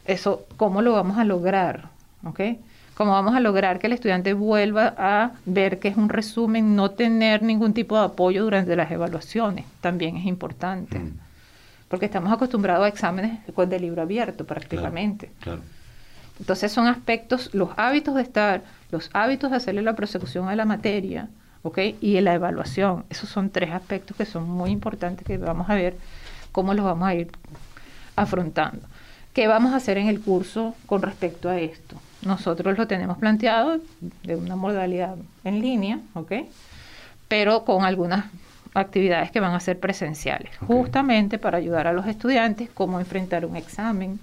Eso, ¿cómo lo vamos a lograr? ¿Ok? ¿Cómo vamos a lograr que el estudiante vuelva a ver que es un resumen, no tener ningún tipo de apoyo durante las evaluaciones? También es importante. Mm. Porque estamos acostumbrados a exámenes de libro abierto prácticamente. Entonces son aspectos, los hábitos de estar, los hábitos de hacerle la prosecución a la materia, y la evaluación. Esos son tres aspectos que son muy importantes que vamos a ver cómo los vamos a ir afrontando. ¿Qué vamos a hacer en el curso con respecto a esto? Nosotros lo tenemos planteado de una modalidad en línea, ¿ok? Pero con algunas actividades que van a ser presenciales, justamente para ayudar a los estudiantes cómo enfrentar un examen,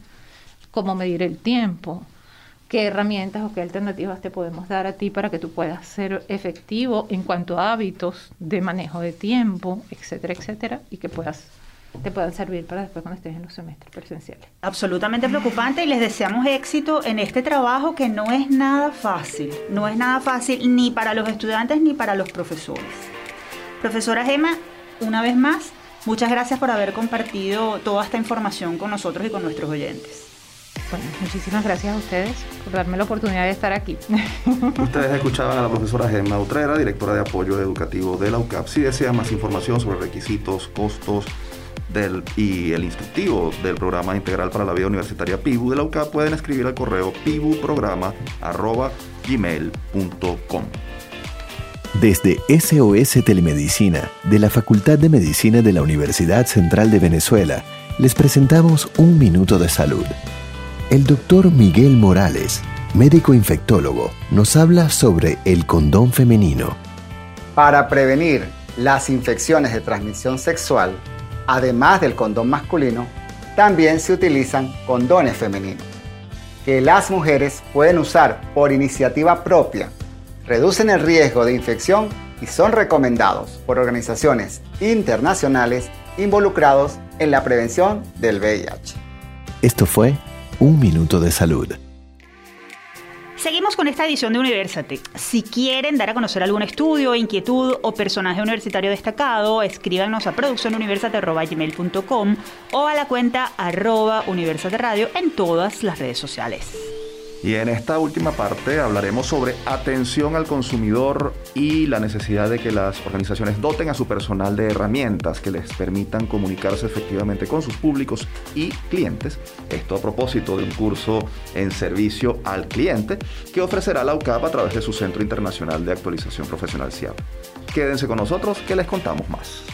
cómo medir el tiempo, qué herramientas o qué alternativas te podemos dar a ti para que tú puedas ser efectivo en cuanto a hábitos de manejo de tiempo, etcétera, etcétera, y que puedas te puedan servir para después cuando estés en los semestres presenciales. Absolutamente preocupante y les deseamos éxito en este trabajo que no es nada fácil, no es nada fácil ni para los estudiantes ni para los profesores. Profesora Gema, una vez más, muchas gracias por haber compartido toda esta información con nosotros y con nuestros oyentes. Bueno, muchísimas gracias a ustedes por darme la oportunidad de estar aquí. Ustedes escuchaban a la profesora Gemma Utrera, directora de apoyo educativo de la UCAP. Si desean más información sobre requisitos, costos del, y el instructivo del programa integral para la vida universitaria PIBU de la UCAP, pueden escribir al correo pibuprograma.gmail.com. Desde SOS Telemedicina, de la Facultad de Medicina de la Universidad Central de Venezuela, les presentamos un minuto de salud el doctor Miguel Morales, médico infectólogo, nos habla sobre el condón femenino. Para prevenir las infecciones de transmisión sexual, además del condón masculino, también se utilizan condones femeninos, que las mujeres pueden usar por iniciativa propia, reducen el riesgo de infección y son recomendados por organizaciones internacionales involucrados en la prevención del VIH. Esto fue un minuto de salud. Seguimos con esta edición de Universate. Si quieren dar a conocer algún estudio, inquietud o personaje universitario destacado, escríbanos a produccionuniversate.com o a la cuenta arroba Universate Radio en todas las redes sociales. Y en esta última parte hablaremos sobre atención al consumidor y la necesidad de que las organizaciones doten a su personal de herramientas que les permitan comunicarse efectivamente con sus públicos y clientes. Esto a propósito de un curso en servicio al cliente que ofrecerá la UCAP a través de su Centro Internacional de Actualización Profesional CIAP. Quédense con nosotros que les contamos más.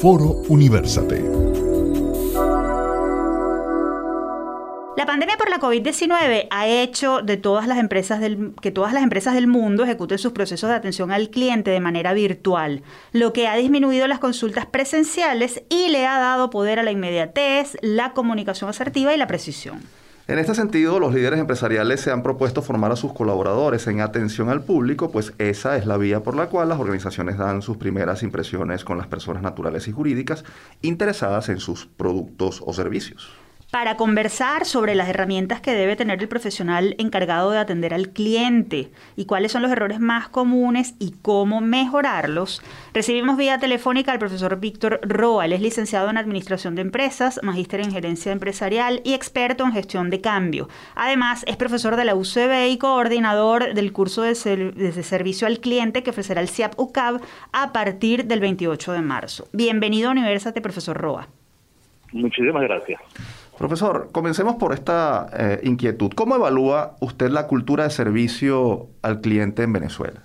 Foro Universate. La pandemia por la COVID-19 ha hecho de todas las empresas del, que todas las empresas del mundo ejecuten sus procesos de atención al cliente de manera virtual, lo que ha disminuido las consultas presenciales y le ha dado poder a la inmediatez, la comunicación asertiva y la precisión. En este sentido, los líderes empresariales se han propuesto formar a sus colaboradores en atención al público, pues esa es la vía por la cual las organizaciones dan sus primeras impresiones con las personas naturales y jurídicas interesadas en sus productos o servicios para conversar sobre las herramientas que debe tener el profesional encargado de atender al cliente y cuáles son los errores más comunes y cómo mejorarlos, recibimos vía telefónica al profesor Víctor Roa. Él es licenciado en Administración de Empresas, magíster en Gerencia Empresarial y experto en Gestión de Cambio. Además, es profesor de la UCB y coordinador del curso de, servicio al cliente que ofrecerá el CIAP UCAB a partir del 28 de marzo. Bienvenido a Universate, profesor Roa. Muchísimas gracias. Profesor, comencemos por esta eh, inquietud. ¿Cómo evalúa usted la cultura de servicio al cliente en Venezuela?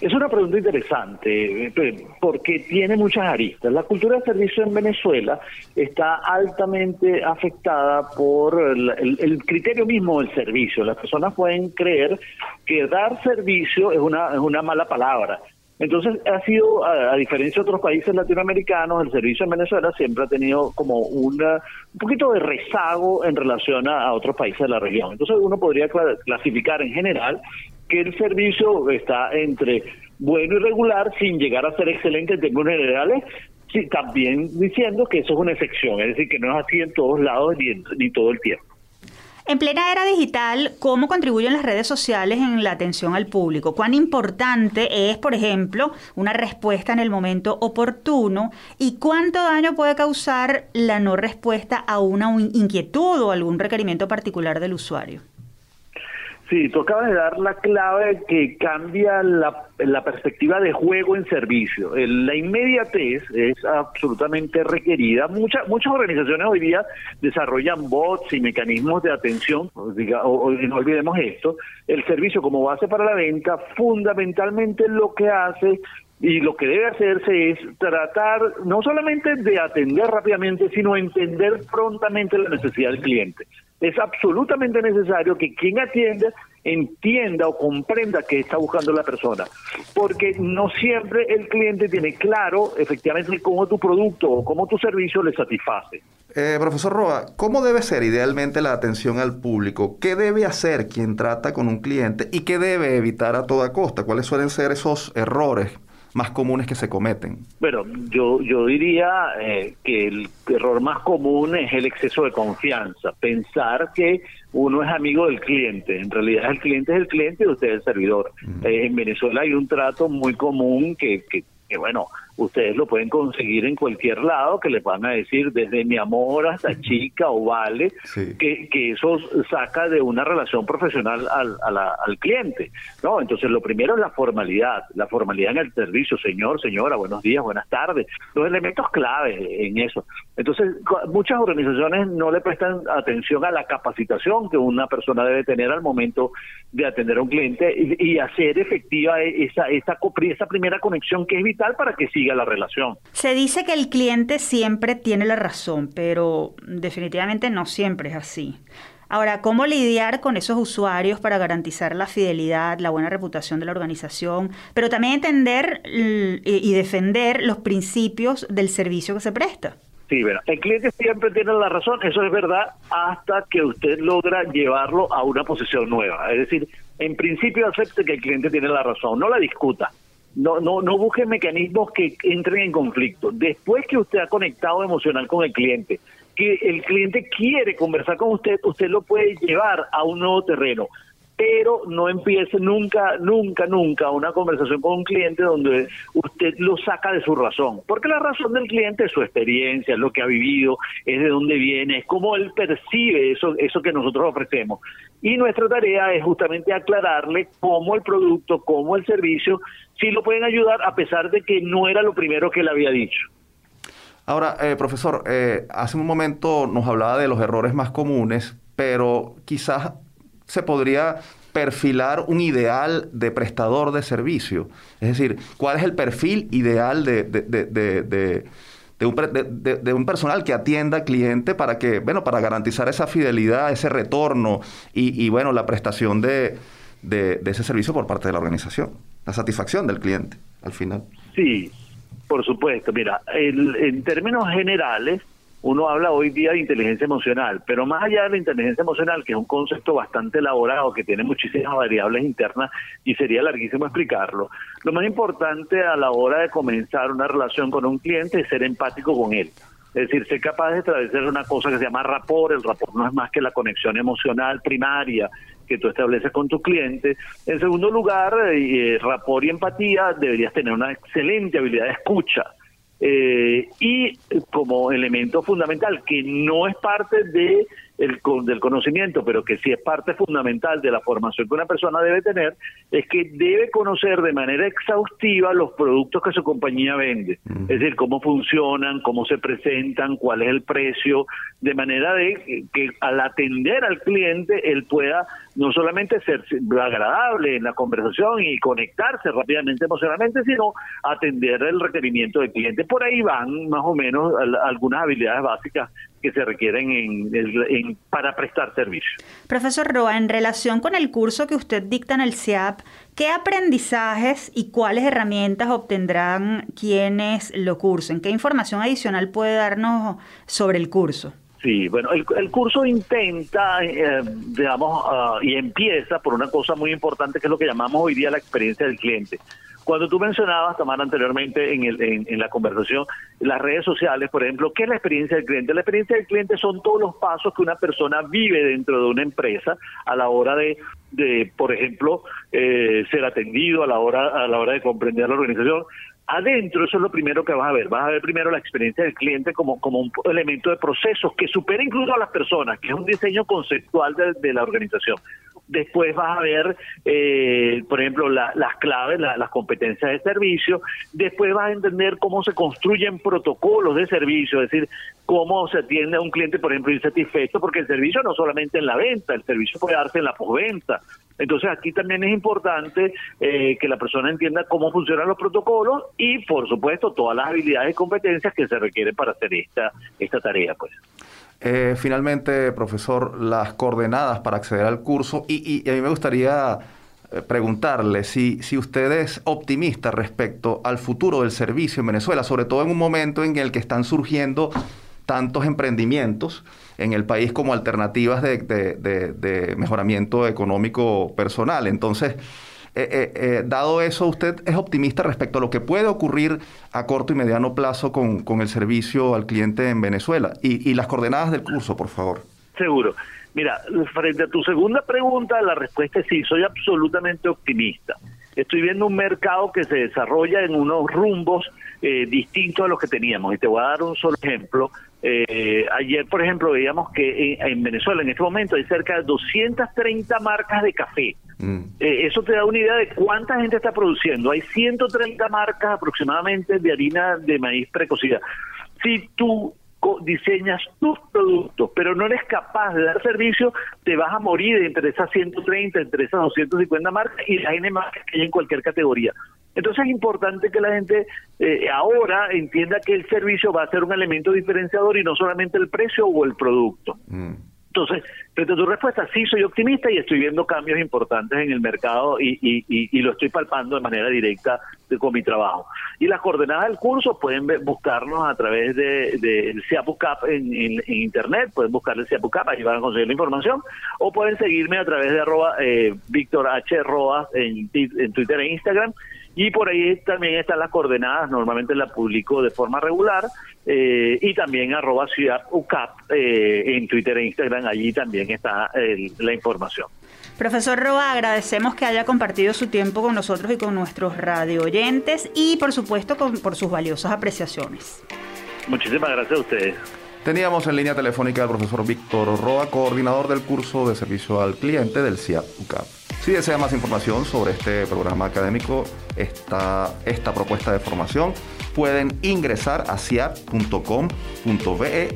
Es una pregunta interesante eh, porque tiene muchas aristas. La cultura de servicio en Venezuela está altamente afectada por el, criterio mismo del servicio. Las personas pueden creer que dar servicio es una, es una mala palabra Entonces, ha sido, a, diferencia de otros países latinoamericanos, el servicio en Venezuela siempre ha tenido como una, un poquito de rezago en relación a, otros países de la región. Entonces, uno podría clasificar en general que el servicio está entre bueno y regular, sin llegar a ser excelente en términos generales, sí, también diciendo que eso es una excepción, es decir, que no es así en todos lados ni, ni todo el tiempo. En plena era digital, ¿cómo contribuyen las redes sociales en la atención al público? ¿Cuán importante es, por ejemplo, una respuesta en el momento oportuno? ¿Y cuánto daño puede causar la no respuesta a una inquietud o algún requerimiento particular del usuario? Sí, tú de dar la clave que cambia la, perspectiva de juego en servicio. la inmediatez es absolutamente requerida. Muchas muchas organizaciones hoy día desarrollan bots y mecanismos de atención. Diga, o, no olvidemos esto. El servicio como base para la venta, fundamentalmente lo que hace y lo que debe hacerse es tratar no solamente de atender rápidamente, sino entender prontamente la necesidad del cliente es absolutamente necesario que quien atienda entienda o comprenda qué está buscando la persona, porque no siempre el cliente tiene claro efectivamente cómo tu producto o cómo tu servicio le satisface. Eh, profesor Roa, ¿cómo debe ser idealmente la atención al público? ¿Qué debe hacer quien trata con un cliente y qué debe evitar a toda costa? ¿Cuáles suelen ser esos errores más comunes que se cometen? Bueno, yo, yo diría eh, que el error más común es el exceso de confianza, pensar que uno es amigo del cliente, en realidad el cliente es el cliente y usted es el servidor. Eh, en Venezuela hay un trato muy común que, que, que bueno, ustedes lo pueden conseguir en cualquier lado, que les van a decir desde mi amor hasta chica o vale, que, que eso saca de una relación profesional al, al cliente. no Entonces, lo primero es la formalidad, la formalidad en el servicio, señor, señora, buenos días, buenas tardes, los elementos clave en eso. Entonces, muchas organizaciones no le prestan atención a la capacitación que una persona debe tener al momento de atender a un cliente y, hacer efectiva esa, esa, esa primera conexión que es vital para que siga la relación. Se dice que el cliente siempre tiene la razón, pero definitivamente no siempre es así. Ahora, ¿cómo lidiar con esos usuarios para garantizar la fidelidad, la buena reputación de la organización, pero también entender y defender los principios del servicio que se presta? Sí, bueno, el cliente siempre tiene la razón, eso es verdad, hasta que usted logra llevarlo a una posición nueva. Es decir, en principio acepte que el cliente tiene la razón, no la discuta no, no, no busque mecanismos que entren en conflicto. Después que usted ha conectado emocional con el cliente, que el cliente quiere conversar con usted, usted lo puede llevar a un nuevo terreno pero no empiece nunca, nunca, nunca una conversación con un cliente donde usted lo saca de su razón, porque la razón del cliente es su experiencia, es lo que ha vivido, es de dónde viene, es cómo él percibe eso, eso que nosotros ofrecemos. Y nuestra tarea es justamente aclararle cómo el producto, cómo el servicio, sí lo pueden ayudar a pesar de que no era lo primero que él había dicho. Ahora, eh, profesor, eh, hace un momento nos hablaba de los errores más comunes, pero quizás se podría perfilar un ideal de prestador de servicio? Es decir, ¿cuál es el perfil ideal de, un, personal que atienda al cliente para que, bueno, para garantizar esa fidelidad, ese retorno y, bueno, la prestación de, ese servicio por parte de la organización, la satisfacción del cliente al final? Sí, por supuesto. Mira, en términos generales, uno habla hoy día de inteligencia emocional, pero más allá de la inteligencia emocional, que es un concepto bastante elaborado, que tiene muchísimas variables internas y sería larguísimo explicarlo, lo más importante a la hora de comenzar una relación con un cliente es ser empático con él. Es decir, ser capaz de establecer una cosa que se llama rapport. El rapport no es más que la conexión emocional primaria que tú estableces con tu cliente. En segundo lugar, eh, rapport y empatía, deberías tener una excelente habilidad de escucha eh, y como elemento fundamental, que no es parte de el, del conocimiento, pero que sí es parte fundamental de la formación que una persona debe tener, es que debe conocer de manera exhaustiva los productos que su compañía vende. Es decir, cómo funcionan, cómo se presentan, cuál es el precio, de manera de que al atender al cliente él pueda no solamente ser agradable en la conversación y conectarse rápidamente emocionalmente, sino atender el requerimiento del cliente. Por ahí van más o menos algunas habilidades básicas que se requieren en, para prestar servicio. Profesor Roa, en relación con el curso que usted dicta en el CIAP, ¿qué aprendizajes y cuáles herramientas obtendrán quienes lo cursen? ¿Qué información adicional puede darnos sobre el curso? Sí, bueno, el, curso intenta, eh, digamos, ah, y empieza por una cosa muy importante que es lo que llamamos hoy día la experiencia del cliente. Cuando tú mencionabas, Tamara, anteriormente en, el, en, la conversación, las redes sociales, por ejemplo, ¿qué es la experiencia del cliente? La experiencia del cliente son todos los pasos que una persona vive dentro de una empresa a la hora de, de por ejemplo, eh, ser atendido, a la hora a la hora de comprender la organización, adentro eso es lo primero que vas a ver. Vas a ver primero la experiencia del cliente como, como un elemento de procesos que supera incluso a las personas, que es un diseño conceptual de la organización después vas a ver, eh, por ejemplo, las claves, las competencias de servicio, después vas a entender cómo se construyen protocolos de servicio, es decir, cómo se atiende a un cliente, por ejemplo, insatisfecho, porque el servicio no solamente en la venta, el servicio puede darse en la postventa. Entonces aquí también es importante eh, que la persona entienda cómo funcionan los protocolos y, por supuesto, todas las habilidades y competencias que se requieren para hacer esta, esta tarea. pues. Eh, finalmente, profesor, las coordenadas para acceder al curso y, a mí me gustaría eh, preguntarle si, si usted es optimista respecto al futuro del servicio en Venezuela, sobre todo en un momento en el que están surgiendo tantos emprendimientos en el país como alternativas de mejoramiento económico personal. Entonces, eh, eh, eh, dado eso, ¿usted es optimista respecto a lo que puede ocurrir a corto y mediano plazo con, con el servicio al cliente en Venezuela? Y, y las coordenadas del curso, por favor. Seguro. Mira, frente a tu segunda pregunta, la respuesta es sí, soy absolutamente optimista. Estoy viendo un mercado que se desarrolla en unos rumbos distintos a los que teníamos. Y te voy a dar un solo ejemplo. Eh, ayer, por ejemplo, veíamos que en, Venezuela en este momento hay cerca de 230 marcas de café. Mm. Eh, eso te da una idea de cuánta gente está produciendo. Hay 130 marcas aproximadamente de harina de maíz precocida. Si tú diseñas tus productos, pero no eres capaz de dar servicio, te vas a morir entre esas 130, entre esas 250 marcas y las N marcas que hay en cualquier categoría. Entonces es importante que la gente eh, ahora entienda que el servicio va a ser un elemento diferenciador y no solamente el precio o el producto. Mm. Entonces, frente a tu respuesta, sí soy optimista y estoy viendo cambios importantes en el mercado y, y, lo estoy palpando de manera directa con mi trabajo. Y las coordenadas del curso pueden buscarnos a través de, de en, en, internet, pueden buscar el CIAPUCAP, ahí van a conseguir la información, o pueden seguirme a través de arroba eh, Víctor H. Roas en, en Twitter e Instagram y por ahí también están las coordenadas, normalmente las publico de forma regular, eh, y también arroba ciudad UCAP eh, en Twitter e Instagram, allí también está la información. Profesor Roa, agradecemos que haya compartido su tiempo con nosotros y con nuestros radio oyentes y por supuesto por sus valiosas apreciaciones. Muchísimas gracias a ustedes. Teníamos en línea telefónica al profesor Víctor Roa, coordinador del curso de servicio al cliente del CIAP UCAP. Si desea más información sobre este programa académico, esta, esta propuesta de formación, pueden ingresar a ciap.com.be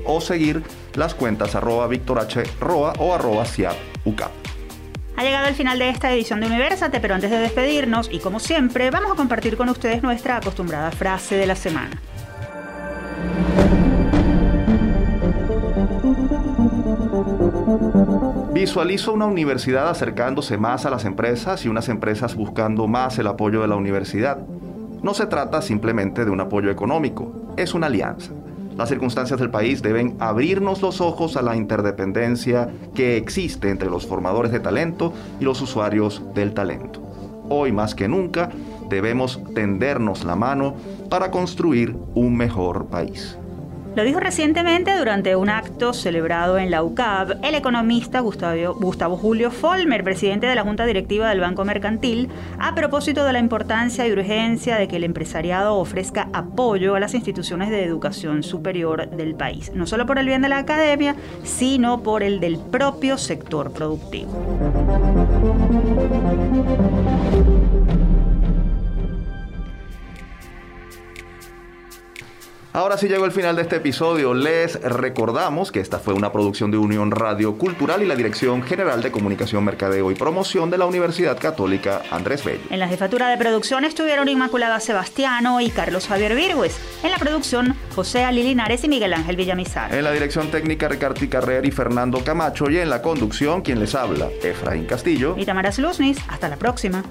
o seguir las cuentas arroba Víctor H. Roa o arroba CIAPUCAP. Ha llegado el final de esta edición de Universate, pero antes de despedirnos, y como siempre, vamos a compartir con ustedes nuestra acostumbrada frase de la semana. Visualizo una universidad acercándose más a las empresas y unas empresas buscando más el apoyo de la universidad. No se trata simplemente de un apoyo económico, es una alianza. Las circunstancias del país deben abrirnos los ojos a la interdependencia que existe entre los formadores de talento y los usuarios del talento. Hoy más que nunca debemos tendernos la mano para construir un mejor país. Lo dijo recientemente durante un acto celebrado en la UCAB el economista Gustavo, Julio Folmer, presidente de la Junta Directiva del Banco Mercantil, a propósito de la importancia y urgencia de que el empresariado ofrezca apoyo a las instituciones de educación superior del país, no solo por el bien de la academia, sino por el del propio sector productivo. Ahora sí llegó el final de este episodio. Les recordamos que esta fue una producción de Unión Radio Cultural y la Dirección General de Comunicación, Mercadeo y Promoción de la Universidad Católica Andrés Bello. En la jefatura de producción estuvieron Inmaculada Sebastiano y Carlos Javier Virgües. En la producción, José Ali Linares y Miguel Ángel Villamizar. En la dirección técnica, Ricardo Carrer y Fernando Camacho. Y en la conducción, quien les habla, Efraín Castillo. Y Tamara Luznis. Hasta la próxima.